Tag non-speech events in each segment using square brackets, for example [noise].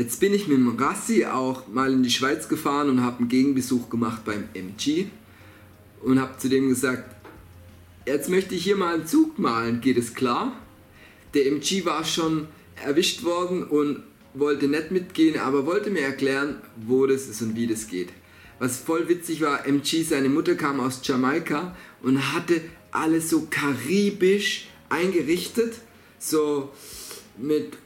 Jetzt bin ich mit dem Rassi auch mal in die Schweiz gefahren und habe einen Gegenbesuch gemacht beim MG und habe zu dem gesagt, jetzt möchte ich hier mal einen Zug malen, geht es klar? Der MG war schon erwischt worden und wollte nicht mitgehen, aber wollte mir erklären, wo das ist und wie das geht. Was voll witzig war, MG, seine Mutter kam aus Jamaika und hatte alles so karibisch eingerichtet, so mit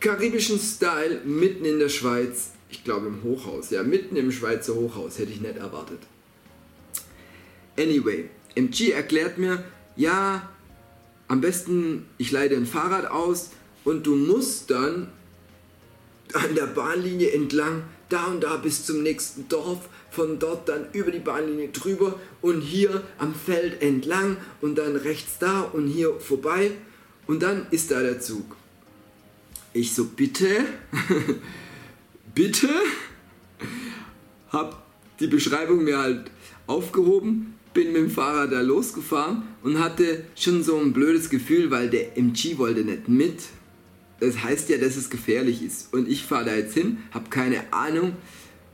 karibischem Style mitten in der Schweiz. Ich glaube im Hochhaus, ja, mitten im Schweizer Hochhaus, hätte ich nicht erwartet. Anyway, MG erklärt mir, ja, am besten ich leite ein Fahrrad aus und du musst dann an der Bahnlinie entlang, da und da bis zum nächsten Dorf, von dort dann über die Bahnlinie drüber und hier am Feld entlang und dann rechts da und hier vorbei und dann ist da der Zug. Ich so, bitte, [laughs] bitte, hab die Beschreibung mir halt aufgehoben, bin mit dem Fahrrad da losgefahren und hatte schon so ein blödes Gefühl, weil der MG wollte nicht mit das heißt ja, dass es gefährlich ist. Und ich fahre da jetzt hin, habe keine Ahnung,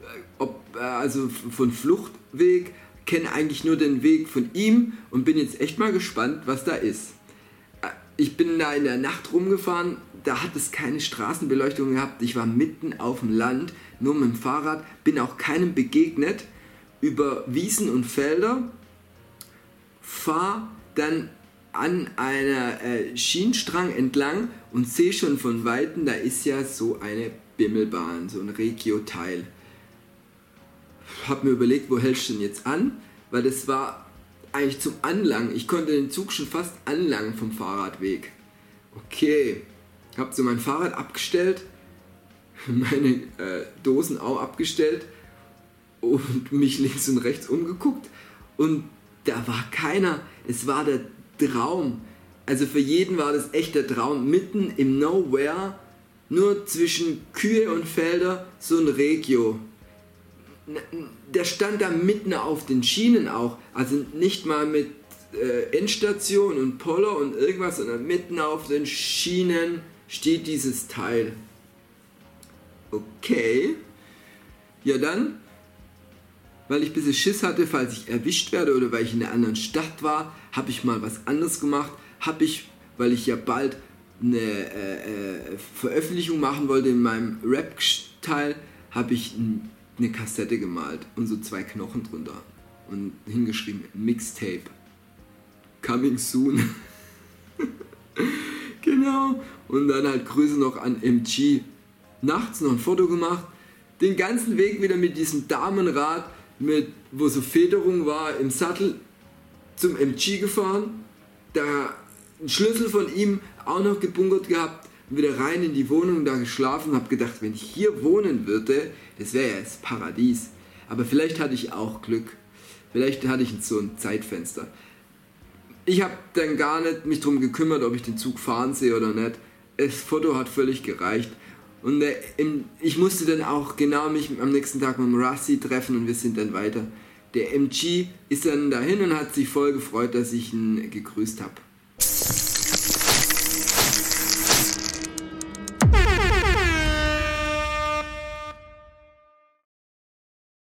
äh, ob, äh, also von Fluchtweg, kenne eigentlich nur den Weg von ihm und bin jetzt echt mal gespannt, was da ist. Ich bin da in der Nacht rumgefahren, da hat es keine Straßenbeleuchtung gehabt. Ich war mitten auf dem Land, nur mit dem Fahrrad, bin auch keinem begegnet. Über Wiesen und Felder, fahr dann an einer äh, Schienenstrang entlang und sehe schon von Weitem, da ist ja so eine Bimmelbahn, so ein Regio-Teil. Hab mir überlegt, wo hältst du denn jetzt an? Weil das war eigentlich zum Anlangen. Ich konnte den Zug schon fast anlangen vom Fahrradweg. Okay, hab so mein Fahrrad abgestellt, [laughs] meine äh, Dosen auch abgestellt und mich links und rechts umgeguckt und da war keiner. Es war der Traum. Also für jeden war das echt der Traum. Mitten im Nowhere, nur zwischen Kühe und Felder, so ein Regio. Der stand da mitten auf den Schienen auch. Also nicht mal mit äh, Endstation und Poller und irgendwas, sondern mitten auf den Schienen steht dieses Teil. Okay. Ja dann, weil ich ein bisschen Schiss hatte, falls ich erwischt werde oder weil ich in einer anderen Stadt war, habe ich mal was anderes gemacht. Habe ich, weil ich ja bald eine äh, äh, Veröffentlichung machen wollte in meinem Rap-Teil, habe ich eine Kassette gemalt und so zwei Knochen drunter und hingeschrieben Mixtape. Coming soon. [laughs] genau. Und dann halt Grüße noch an MG. Nachts noch ein Foto gemacht. Den ganzen Weg wieder mit diesem Damenrad, mit, wo so Federung war, im Sattel zum MG gefahren, da einen Schlüssel von ihm auch noch gebunkert gehabt, wieder rein in die Wohnung, da geschlafen, habe gedacht, wenn ich hier wohnen würde, das wäre ja das Paradies. Aber vielleicht hatte ich auch Glück. Vielleicht hatte ich so ein Zeitfenster. Ich habe dann gar nicht mich darum gekümmert, ob ich den Zug fahren sehe oder nicht. Das Foto hat völlig gereicht. Und äh, ich musste dann auch genau mich am nächsten Tag mit dem Rassi treffen und wir sind dann weiter der MG ist dann dahin und hat sich voll gefreut, dass ich ihn gegrüßt habe.